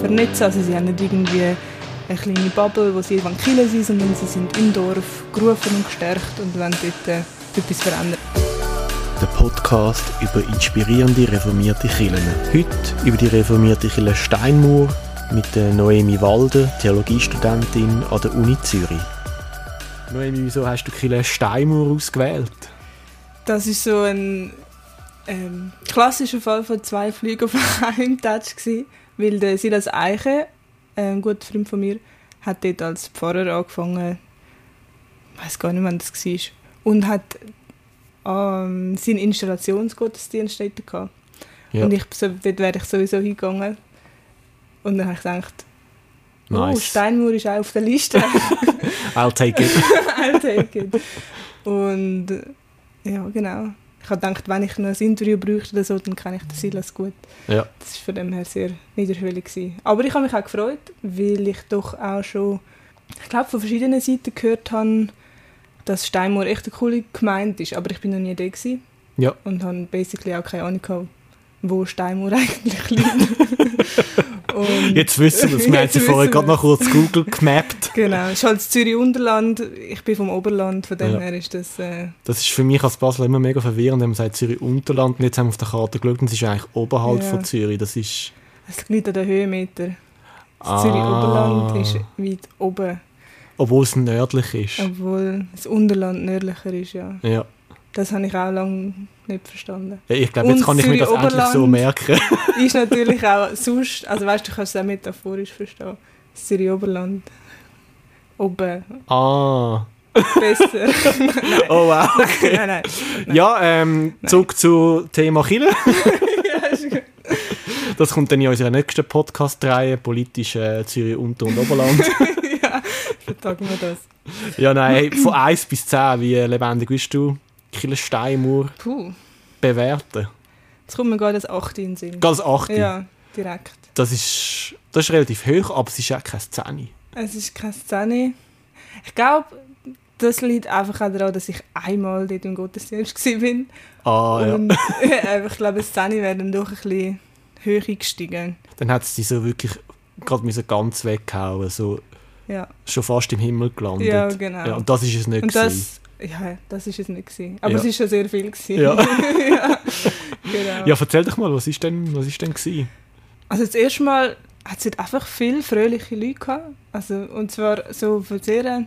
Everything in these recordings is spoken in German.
vernetzen. Also sie haben nicht irgendwie eine kleine Bubble, wo sie irgendwann killen sind, sondern sie sind im Dorf gerufen und gestärkt und wollen dort äh, etwas verändern. Der Podcast über inspirierende reformierte Kirchen. Heute über die reformierte Kirche Steinmauer mit der Noemi Walde, Theologiestudentin an der Uni Zürich. Noemi, wieso hast du Kirche Steinmauer ausgewählt? Das ist so ein ähm, klassischer Fall von zwei Flügen auf einem Touch gewesen, weil der Silas Eiche, ein guter Freund von mir, hat dort als Pfarrer angefangen, ich weiß gar nicht, wann das war, und hat ähm, seinen Installationsgottesdienst dort gehabt. Ja. Und ich, so, dort wäre ich sowieso hingegangen. Und dann habe ich gedacht, oh, Nice. Steinmauer ist auch auf der Liste. I'll take it. I'll take it. Und ja, genau. Ich habe gedacht, wenn ich noch ein Interview bräuchte oder so, dann kenne ich den Silas gut. ja. Das war von dem her sehr niederschwellig. Gewesen. Aber ich habe mich auch gefreut, weil ich doch auch schon, ich glaube, von verschiedenen Seiten gehört habe, dass Steinmoor echt eine coole Gemeinde ist. Aber ich bin noch nie da gewesen Ja. und habe basically auch keine Ahnung gehabt, wo Steinmoor eigentlich liegt. Und- Jetzt wissen wir es. Wir haben sie vorher gerade noch kurz Google gemappt. Genau, es ist halt das Zürich-Unterland. Ich bin vom Oberland, von dem Ja. her ist das... Äh, Das ist für mich als Basel immer mega verwirrend, wenn man sagt Zürich-Unterland und jetzt haben wir auf der Karte geschaut und es ist eigentlich oberhalb Ja. von Zürich. Das ist... Es liegt an den Höhenmeter. Das Ah. Zürich-Oberland ist weit oben, Obwohl es nördlich ist. obwohl das Unterland nördlicher ist, ja. Ja. Das habe ich auch lange nicht verstanden. Ja, Ich glaube, jetzt kann ich mir das endlich Zürich-Oberland. so merken. ist natürlich auch sonst, also weißt du, du kannst es auch metaphorisch verstehen. Das Zürich-Oberland. Oben. ah. Besser. Oh wow. nein, nein. nein. Ja, ähm, zurück zu Thema Chile. Das kommt dann in unserer nächsten Podcast-Reihe, politisch äh, Zürich Unter- und Oberland. ja, vertagen wir das. ja, nein, von 1 bis 10, wie lebendig bist du Chile Steinmauer Puh, bewerten? jetzt kommt mir gerade das 8 in den Sinn. Ganz 8. Ja, direkt. Das, ist, das ist relativ hoch, aber es ist auch keine 10. Es ist keine Szene. Ich glaube, das liegt einfach auch daran, dass ich einmal dort im Gottesdienst war. Ah, ja. Und ich glaube, die Szene wäre dann doch ein bisschen höher gestiegen. Dann hat es sie so wirklich gerade ganz weghauen, so Ja, schon fast im Himmel gelandet. ja genau. Ja, und das ist es nicht Und das, ja, das ist es nicht gewesen. Aber Ja. es ist schon sehr viel gewesen. Ja. ja, genau. Ja, erzähl doch mal, was ist denn, was ist denn gewesen? Also das erste Mal hat es dort einfach viele fröhliche Leute gehabt. Also, und zwar so von sehr,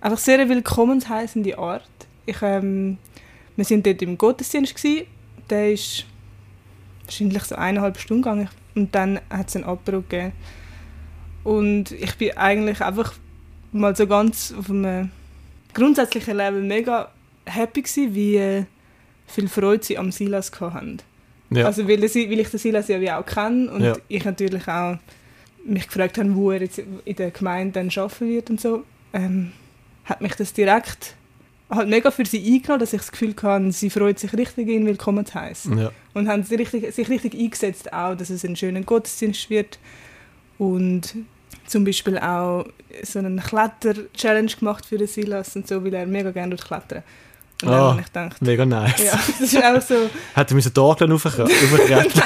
einfach sehr willkommensheißende Art. Ich, ähm, wir sind dort im Gottesdienst gewesen. Der ist wahrscheinlich so eineinhalb Stunden gegangen und dann hat es ein Apero gegeben. Und ich bin eigentlich einfach mal so ganz auf einem grundsätzlichen Level mega happy gewesen, wie äh, viel Freude sie am Silas haben. Ja. Also weil, sie- weil ich den Silas ja wie auch kenne und Ja. ich natürlich auch mich gefragt habe, wo er jetzt in der Gemeinde dann arbeiten wird und so, ähm, hat mich das direkt halt mega für sie eingenommen, dass ich das Gefühl hatte, sie freut sich richtig, ihn willkommen zu heißen. ja. Und haben sich richtig, sich richtig eingesetzt, auch, dass es ein schöner Gottesdienst wird. Und zum Beispiel auch so eine Kletter-Challenge gemacht für den Silas und so, weil er mega gerne klettern. Und dann habe ich gedacht, Mega nice. ja, das ist auch so, Hätte müssen die Orgeln aufkretten.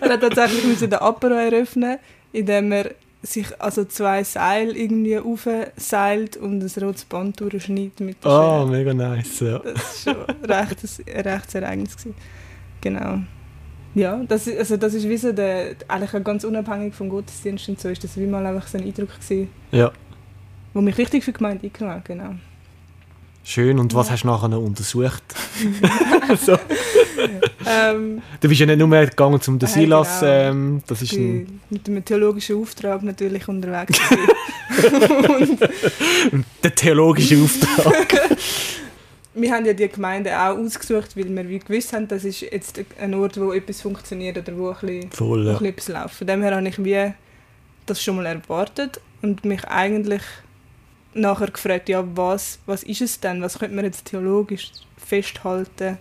er hat tatsächlich müssen den Apero eröffnen, indem er sich also zwei Seile irgendwie aufseilt und ein rotes Band durchschneidet mit der Oh, Schere. mega nice. Ja. Das war schon recht, ein rechtes Ereignis. Gewesen. Genau. Ja, das, ist- also das ist wie so der, eigentlich ganz unabhängig vom Gottesdienst und so, ist das wie mal einfach so ein Eindruck gewesen, ja. wo mich richtig für die Gemeinde eingenommen hat, genau. Schön. Und was Ja. hast du nachher noch untersucht? so. Ähm, Du bist ja nicht nur gegangen zum den Silas. genau. Ähm, das ist ein, mit einem theologischen Auftrag natürlich unterwegs. und der theologische Auftrag. wir haben ja die Gemeinde auch ausgesucht, weil wir wie gewusst haben, das ist jetzt ein Ort, wo etwas funktioniert oder wo ein bisschen, Voll, ein bisschen etwas läuft. Von dem her habe ich wie das schon mal erwartet und mich eigentlich nachher gefragt, ja, was, was ist es denn? Was könnte man jetzt theologisch festhalten?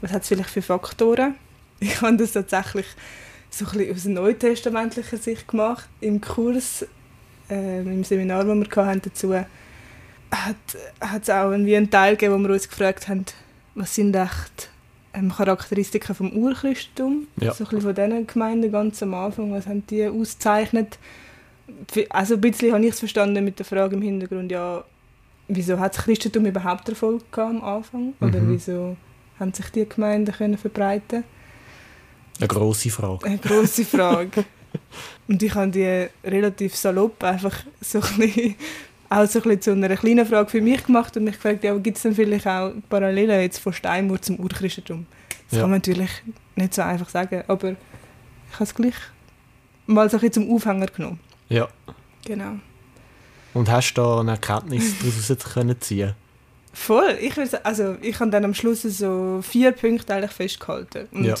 Was hat es vielleicht für Faktoren? Ich habe das tatsächlich so ein bisschen aus neutestamentlicher Sicht gemacht. Im Kurs, ähm, im Seminar, das wir hatten dazu, hat hat es auch irgendwie einen Teil gegeben, wo wir uns gefragt haben, was sind echt ähm, Charakteristiken vom Urchristentum. Ja. So ein bisschen von diesen Gemeinden ganz am Anfang, was haben die auszeichnet. Also ein bisschen habe ich es verstanden mit der Frage im Hintergrund, ja, wieso hat das Christentum überhaupt Erfolg gehabt am Anfang? Oder Mhm. wieso haben sich die Gemeinden können verbreiten Eine grosse Frage. Eine grosse Frage. Und ich habe die relativ salopp einfach so ein bisschen, auch so ein bisschen zu einer kleinen Frage für mich gemacht und mich gefragt, ja, gibt es denn vielleicht auch Parallelen jetzt von Steinmauer zum Urchristentum? Das Ja. kann man natürlich nicht so einfach sagen, aber ich habe es gleich mal so ein bisschen zum Aufhänger genommen. Ja. Genau. Und hast du da eine Erkenntnis daraus jetzt können ziehen Voll. Ich, also, ich habe dann am Schluss so vier Punkte eigentlich festgehalten. Und Ja.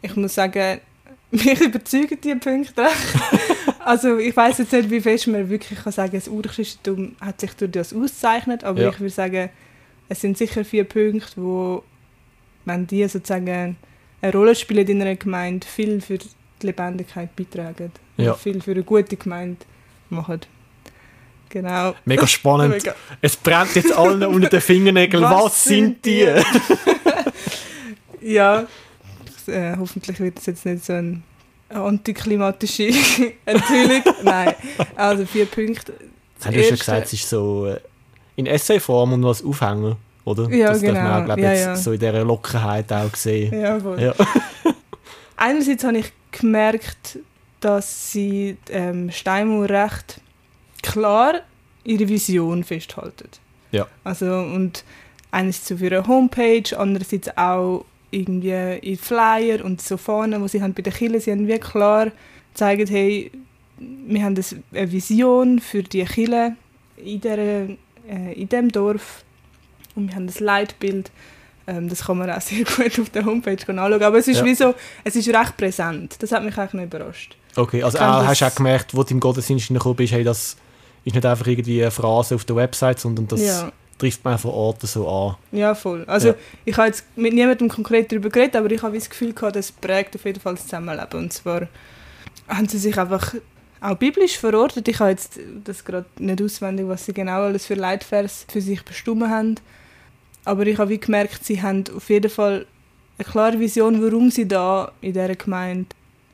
ich muss sagen, mich überzeugen die Punkte recht. Also ich weiß jetzt nicht, wie fest man wirklich kann sagen das Urchristentum hat sich durch das auszeichnet, aber Ja. ich würde sagen, es sind sicher vier Punkte, wo, wenn die sozusagen eine Rolle spielen in einer Gemeinde, viel für die Lebendigkeit beitragen. Und Ja. viel für eine gute Gemeinde machen. Genau. Mega spannend. Mega. Es brennt jetzt allen unter den Fingernägeln. Was, Was sind die? Ja, äh, hoffentlich wird es jetzt nicht so eine antiklimatische Enthüllung. Nein, also vier Punkte. Jetzt hast du schon gesagt, es ist so äh, in Essayform und was Aufhänger, oder? Ja, das darf man genau. auch, glaub, Ja, ja. so in dieser Lockerheit auch sehen. Jawohl. Ja. Einerseits habe ich gemerkt, dass sie ähm, Steinmauer recht klar ihre Vision festhalten. Ja. Also, und einerseits so für ihre Homepage, andererseits auch irgendwie in Flyer und so vorne, wo sie haben bei den Kirchen, sie haben wie klar gezeigt, hey, wir haben eine Vision für die Kirche in, dieser, äh, in diesem Dorf und wir haben das Leitbild. Ähm, das kann man auch sehr gut auf der Homepage anschauen. Aber es ist Ja. wie so, es ist recht präsent. Das hat mich eigentlich noch überrascht. Okay, also auch, hast du auch gemerkt, wo du im Gottesdienst hineingekommen bist, hey, das ist nicht einfach irgendwie eine Phrase auf der Website, sondern das Ja, trifft man vor Ort so an. ja, voll. Also Ja. ich habe jetzt mit niemandem konkret darüber geredet, aber ich habe das Gefühl gehabt, das prägt auf jeden Fall das Zusammenleben. Und zwar haben sie sich einfach auch biblisch verortet. Ich habe jetzt das gerade nicht auswendig, was sie genau alles für Leitvers für sich bestimmt haben. Aber ich habe wie gemerkt, sie haben auf jeden Fall eine klare Vision, warum sie da in dieser Gemeinde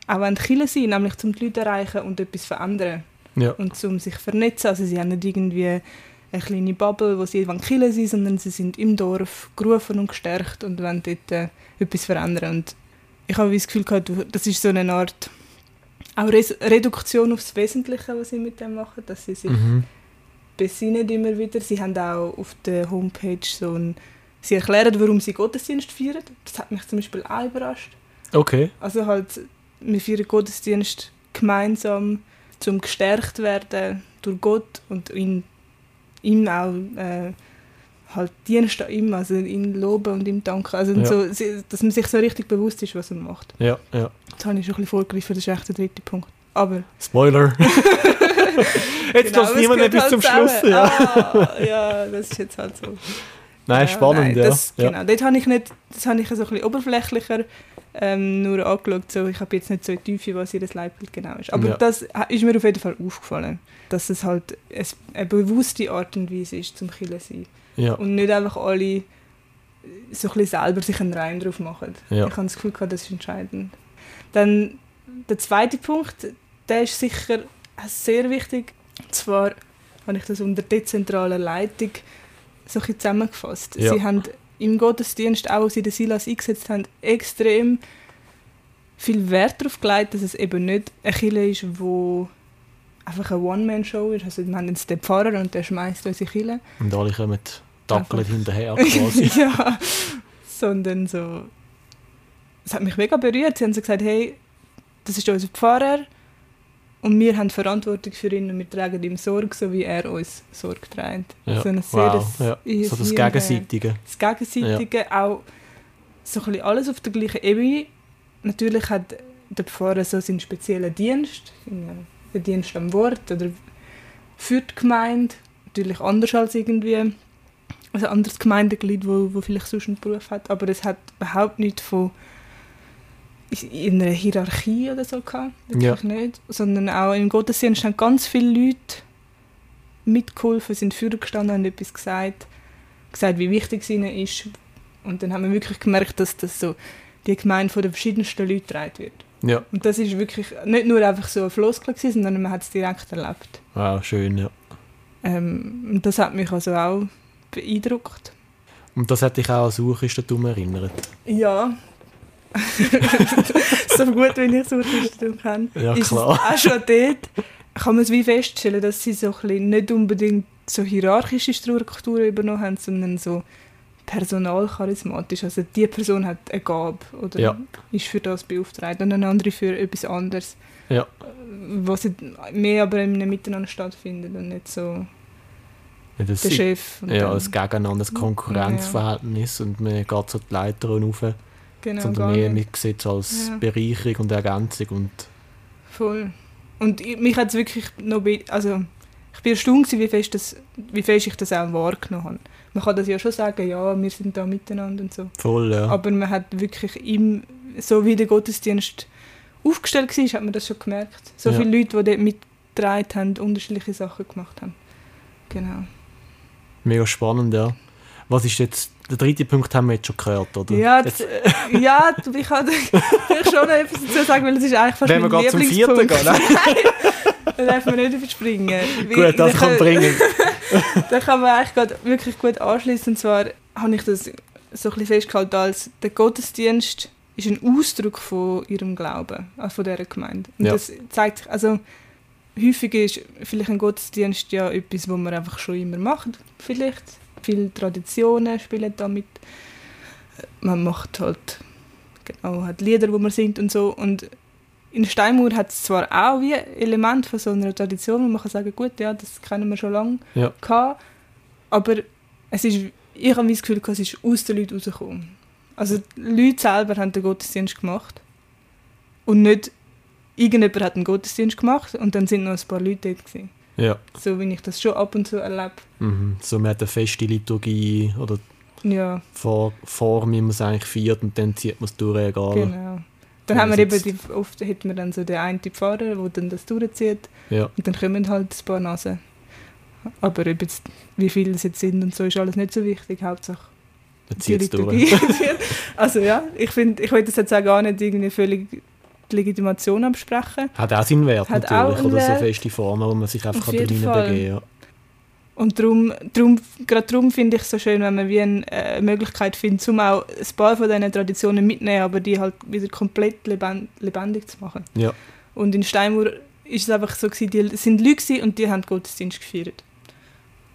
auch wollen Kirche sein nämlich um die Leute erreichen und etwas verändern. Ja. und um sich zu vernetzen. Also sie haben nicht irgendwie eine kleine Bubble, wo sie Kille sind, sondern sie sind im Dorf gerufen und gestärkt und wollen dort äh, etwas verändern. Und ich habe das Gefühl gehabt, das ist so eine Art auch Res Reduktion aufs Wesentliche, was sie mit dem machen, dass sie sich Mhm. besinnen immer wieder. Sie haben auch auf der Homepage so ein Sie erklären, warum sie Gottesdienst feiern. Das hat mich zum Beispiel auch überrascht. Okay. Also halt, wir feiern Gottesdienst gemeinsam, zum gestärkt werden durch Gott und ihn, ihm auch äh, halt Dienst an ihm, also ihn loben und ihm danken. Also Ja. so, dass man sich so richtig bewusst ist, was er macht. Ja, ja. Das habe ich schon ein bisschen vorgegriffen, das ist echt der dritte Punkt. Aber Spoiler. jetzt Genau, lässt es niemand bis halt zum Schluss. zusammen. Ja. Ah, ja, das ist jetzt halt so. Nein, Ja, spannend, nein, ja. Das, ja. Genau, dort habe ich nicht, das habe ich so ein bisschen oberflächlicher ähm, nur angeschaut. So, ich habe jetzt nicht so die Tiefe, was ihr Leitbild genau ist. Aber Ja. das ist mir auf jeden Fall aufgefallen, dass es halt eine bewusste Art und Weise ist, zum Killen zu sein. ja. Und nicht einfach alle so ein bisschen selber sich einen Reim drauf machen. Ja. Ich habe das Gefühl, gehabt, das ist entscheidend. Dann der zweite Punkt, der ist sicher sehr wichtig. Und zwar habe ich das unter dezentraler Leitung so ein zusammengefasst. Ja. Sie haben im Gottesdienst, auch als sie den Silas eingesetzt haben, extrem viel Wert darauf gelegt, dass es eben nicht eine Kirche ist, wo einfach eine One-Man-Show ist. Also wir haben jetzt den Pfarrer und der schmeißt unsere Kirche. Und alle kommen Einfach. hinterher quasi. ja, sondern so. Es hat mich mega berührt. Sie haben so gesagt, hey, das ist unser Pfarrer und wir haben Verantwortung für ihn und wir tragen ihm Sorge, so wie er uns Sorge trägt. Ja. So ein wow. Ja. So das Gegenseitige. Das Gegenseitige, auch so ein bisschen alles auf der gleichen Ebene. Natürlich hat der Pfarrer so seinen speziellen Dienst, den Dienst am Wort oder für die Gemeinde. Natürlich anders als irgendwie ein anderes Gemeindeglied, wo, wo vielleicht sonst einen Beruf hat. Aber es hat überhaupt nichts von in einer Hierarchie oder so gehabt. Wirklich nicht. Sondern auch im Gottesdienst haben ganz viele Leute mitgeholfen, sind vorgestanden, haben etwas gesagt, gesagt, wie wichtig es ihnen ist Und dann haben wir wirklich gemerkt, dass das so die Gemeinde von den verschiedensten Leuten getragen wird. Ja. Und das ist wirklich nicht nur einfach so ein Floskel gewesen, sondern man hat es direkt erlebt. Wow, schön, ja. Ähm, und das hat mich also auch beeindruckt. Und das hat dich auch an Suchrichtertum erinnert? Ja. so gut, wenn ich Suchrichtertum kenne. Ja, ist klar. Auch schon dort kann man es wie feststellen, dass sie so ein nicht unbedingt so hierarchische Strukturen übernommen haben, sondern so personalcharismatisch. Also die Person hat eine Gabe oder Ja. ist für das beauftragt und eine andere für etwas anderes. Ja. Was mehr aber in einem Miteinander stattfindet und nicht so das der Chef. Ja, als Gegeneinander, Konkurrenzverhältnis und man geht so die Leitern rauf, genau, sondern mehr sieht es als Ja. Bereicherung und Ergänzung und Voll. Und ich, mich hat es wirklich noch... Also, ich bin erstaunt, wie fest, das, wie fest ich das auch wahrgenommen habe. Man kann das ja schon sagen, ja, wir sind da miteinander und so. voll, ja. Aber man hat wirklich im, so wie der Gottesdienst aufgestellt war, hat man das schon gemerkt. So Ja. viele Leute, die dort mitgetragen haben, unterschiedliche Sachen gemacht haben. Genau. Mega spannend, ja. Was ist jetzt, der dritte Punkt haben wir jetzt schon gehört, oder? Ja, das, ja, ich kann vielleicht schon etwas dazu sagen, weil das ist eigentlich fast Wenn wir mein gerade zum vierten Lieblingspunkt. gehen, Nein, da darf man nicht überspringen. Gut, das da kann bringen. Da kann man eigentlich gerade wirklich gut anschließen. Und zwar habe ich das so ein bisschen festgehalten, als der Gottesdienst ist ein Ausdruck von ihrem Glauben, also von dieser Gemeinde. Und Ja. das zeigt sich, also häufig ist vielleicht ein Gottesdienst ja etwas, was man einfach schon immer macht, vielleicht. Viele Traditionen spielen damit. Man macht halt genau, hat Lieder, wo man singt und so. Und in Steinmauer hat es zwar auch wie Element von so einer Tradition, wo man kann sagen, gut, ja, das kennen wir schon lange Ja. gehabt, aber es ist, ich habe das Gefühl, es ist aus den Leuten rausgekommen. Also die Leute selber haben den Gottesdienst gemacht und nicht irgendjemand hat einen Gottesdienst gemacht und dann sind noch ein paar Leute dort gewesen. Ja. So wie ich das schon ab und zu erlebe. Mhm. So, man hat eine feste Liturgie oder Ja, Vor Form, wie man es eigentlich feiert und dann zieht man es durch, egal. genau. Dann haben wir eben, die, oft hat man dann so den einen Pfarrer, der dann das durchzieht Ja. und dann kommen halt ein paar Nasen. Aber jetzt, wie viele es jetzt sind und so, ist alles nicht so wichtig. Hauptsache Man zieht es durch. Also ja, ich finde, ich will das jetzt auch gar nicht irgendwie völlig die Legitimation absprechen. Hat auch seinen Wert Hat natürlich, oder so Wert. feste Formen, wo man sich einfach Auf kann. Und darum, darum, gerade darum finde ich es so schön, wenn man wie eine äh, Möglichkeit findet, um auch ein paar von diesen Traditionen mitzunehmen, aber die halt wieder komplett lebend, lebendig zu machen. Ja. Und in Steinmauer ist es einfach so, gewesen, die sind Leute und die haben Gottesdienst gefeiert.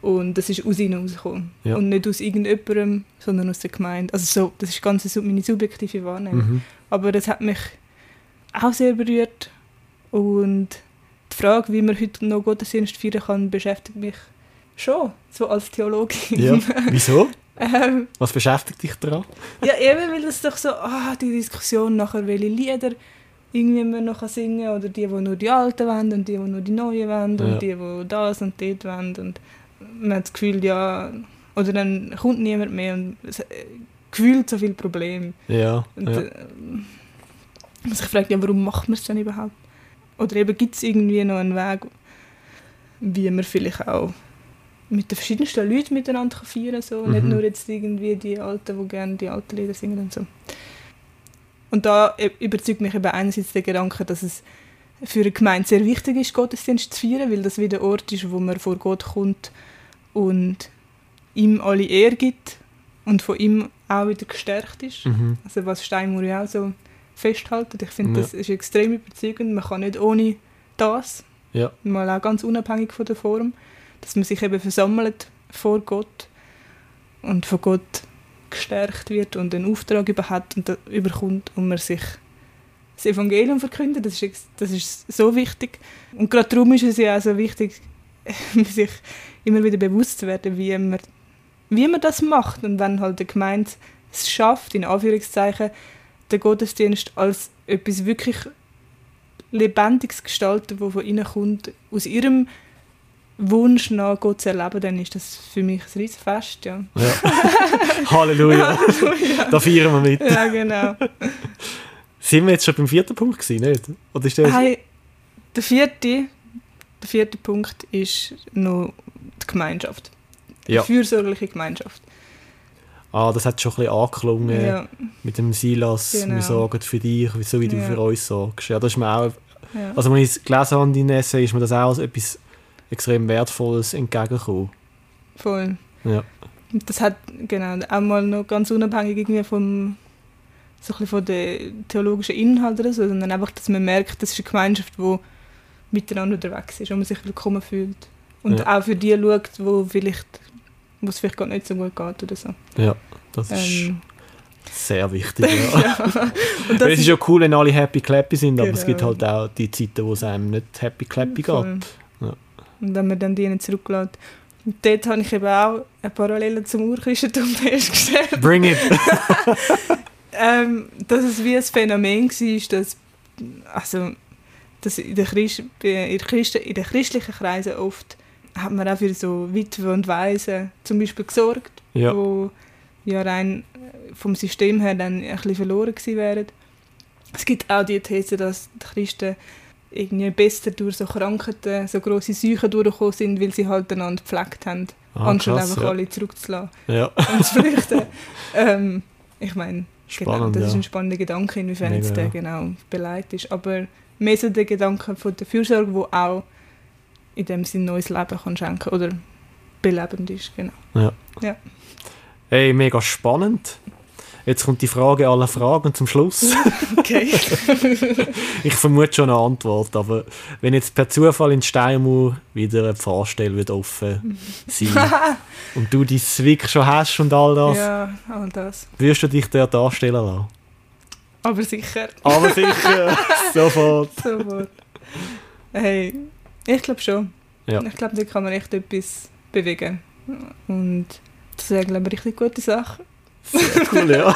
Und das ist aus ihnen rausgekommen. Ja. Und nicht aus irgendjemandem, sondern aus der Gemeinde. Also so, das ist ganz so meine subjektive Wahrnehmung. Mhm. Aber das hat mich auch sehr berührt. Und die Frage, wie man heute noch Gottesdienst feiern kann, beschäftigt mich schon, so als Theologin. Ja. Wieso? ähm, Was beschäftigt dich daran? ja, eben, weil es doch so, ah, die Diskussion nachher, welche Lieder irgendwie man noch singen kann, oder die, die nur die alten wollen und die, die nur die neuen wollen Ja. und die, die das und dort wollen. Und man hat das Gefühl, ja, oder dann kommt niemand mehr und es äh, gefühlt so viele Probleme. Ja. Und ja. äh, man sich fragt, ja, warum macht man es denn überhaupt? Oder eben gibt es irgendwie noch einen Weg, wie man vielleicht auch mit den verschiedensten Leuten miteinander feiern kann. So. Nicht Mhm. nur jetzt irgendwie die Alten, die gerne die alten Lieder singen und so. Und da äh, überzeugt mich eben einerseits der Gedanke, dass es für eine Gemeinde sehr wichtig ist, Gottesdienst zu feiern, weil das wieder der Ort ist, wo man vor Gott kommt und ihm alle Ehre gibt und von ihm auch wieder gestärkt ist. Mhm. Also was Steinmauer ja auch so festhalten. Ich finde, Ja. das ist extrem überzeugend. Man kann nicht ohne das, Ja. mal auch ganz unabhängig von der Form, dass man sich eben versammelt vor Gott und von Gott gestärkt wird und einen Auftrag über hat und überkommt und man sich das Evangelium verkündet. Das ist, das ist so wichtig. Und gerade darum ist es ja auch so wichtig, sich immer wieder bewusst zu werden, wie man, wie man das macht. Und wenn halt die Gemeinde es schafft, in Anführungszeichen, den Gottesdienst als etwas wirklich Lebendiges gestalten, wo von ihnen kommt, aus ihrem Wunsch nach Gott zu erleben, dann ist das für mich ein riesiges Fest, ja. ja. Halleluja. Da feiern wir mit. ja, genau. Sind wir jetzt schon beim vierten Punkt gewesen, nicht? Oder ist das... Hey, der vierte, der vierte Punkt ist noch die Gemeinschaft. Die Ja. fürsorgliche Gemeinschaft. Ah, das hat schon ein bisschen angeklungen Ja, mit dem Silas, Genau. wir sorgen für dich, so wie du Ja. für uns sorgst. Ja, das ist mir auch, also als ich es gelesen habe in Essay, ist mir das auch als etwas extrem Wertvolles entgegengekommen. voll. Ja. Und Das hat genau auch mal noch ganz unabhängig irgendwie vom so ein von den theologischen Inhalt oder so, sondern einfach, dass man merkt, das ist eine Gemeinschaft, die miteinander unterwegs ist und man sich willkommen fühlt. Und Ja. auch für die schaut, wo vielleicht wo es vielleicht gar nicht so gut geht oder so. Ja, das ist Ähm, sehr wichtig. Ja. ja. Und Weil das es ist ja cool, wenn alle happy clappy sind, aber es Genau. gibt halt auch die Zeiten, wo es einem nicht happy clappy geht. Ja. Und wenn man dann die nicht zurücklässt. Und dort habe ich eben auch eine Parallele zum Urchristentum festgestellt. Bring it! ähm, dass es wie ein Phänomen war, dass, also, dass in den, Christ, in, den Christen, in den christlichen Kreisen oft hat man auch für so Witwen und Waisen zum Beispiel gesorgt, Ja, wo ja rein vom System her dann ein bisschen verloren gewesen wären. Es gibt auch die These, dass die Christen irgendwie besser durch so Krankheiten, so grosse Seuchen durchgekommen sind, weil sie halt einander gepflegt haben, ah, anstatt krass, einfach ja. alle zurückzulassen ja. und zu flüchten. ähm, ich meine, genau, das ist ja. ein spannender Gedanke, inwiefern Mega, jetzt der genau beleidigt ist. Aber mehr so der Gedanke von der Fürsorge, wo auch in dem Sinne neues Leben kann schenken oder belebend ist. Genau. Hey, mega spannend. Jetzt kommt die Frage aller Fragen zum Schluss. Okay. Ich vermute schon eine Antwort, aber wenn jetzt per Zufall in Steinmauer wieder eine Pfarrstelle wird offen sein und du dein Zwick schon hast und all das, ja, all das. würdest du dich dort darstellen lassen? Aber sicher. Aber sicher, sofort. Sofort. Hey, ich glaube schon. Ja. Ich glaube, da kann man echt etwas bewegen. Und das wäre, glaube ich, eine richtig gute Sache. Sehr cool, ja.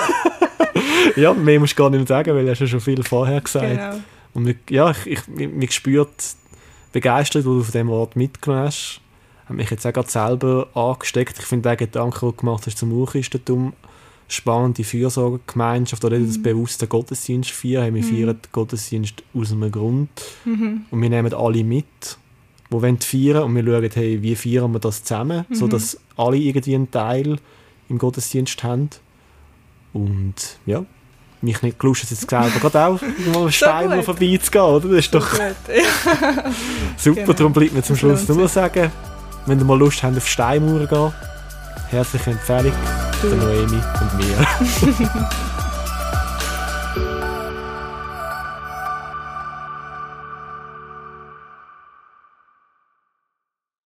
ja, mehr musst du gar nicht mehr sagen, weil du hast ja schon viel vorher gesagt. Genau. Und ja, ich, ich, mir gespürt die Begeisterung, die du von diesem Ort mitgenommen hast, hat mich jetzt auch gerade selber angesteckt. Ich finde den Gedanken, den du gemacht hast zum Urchristentum, spannend, die Fürsorgegemeinschaft oder das Mhm. bewusste Gottesdienst feiern. Wir Mhm. feiern den Gottesdienst aus einem Grund Mhm. und wir nehmen alle mit, die wollen feiern und wir schauen, hey, wie feiern wir das zusammen, Mhm. sodass alle irgendwie einen Teil im Gottesdienst haben. Und ja, mich nicht gelustet, jetzt selber gerade auch mal einen Stein vorbeizugehen, oder? Das ist doch super, Genau. darum bleibt mir zum Das Schluss nur sagen, wenn ihr mal Lust habt auf Steinmauern gehen, herzliche Empfehlung, der Noemi und mir.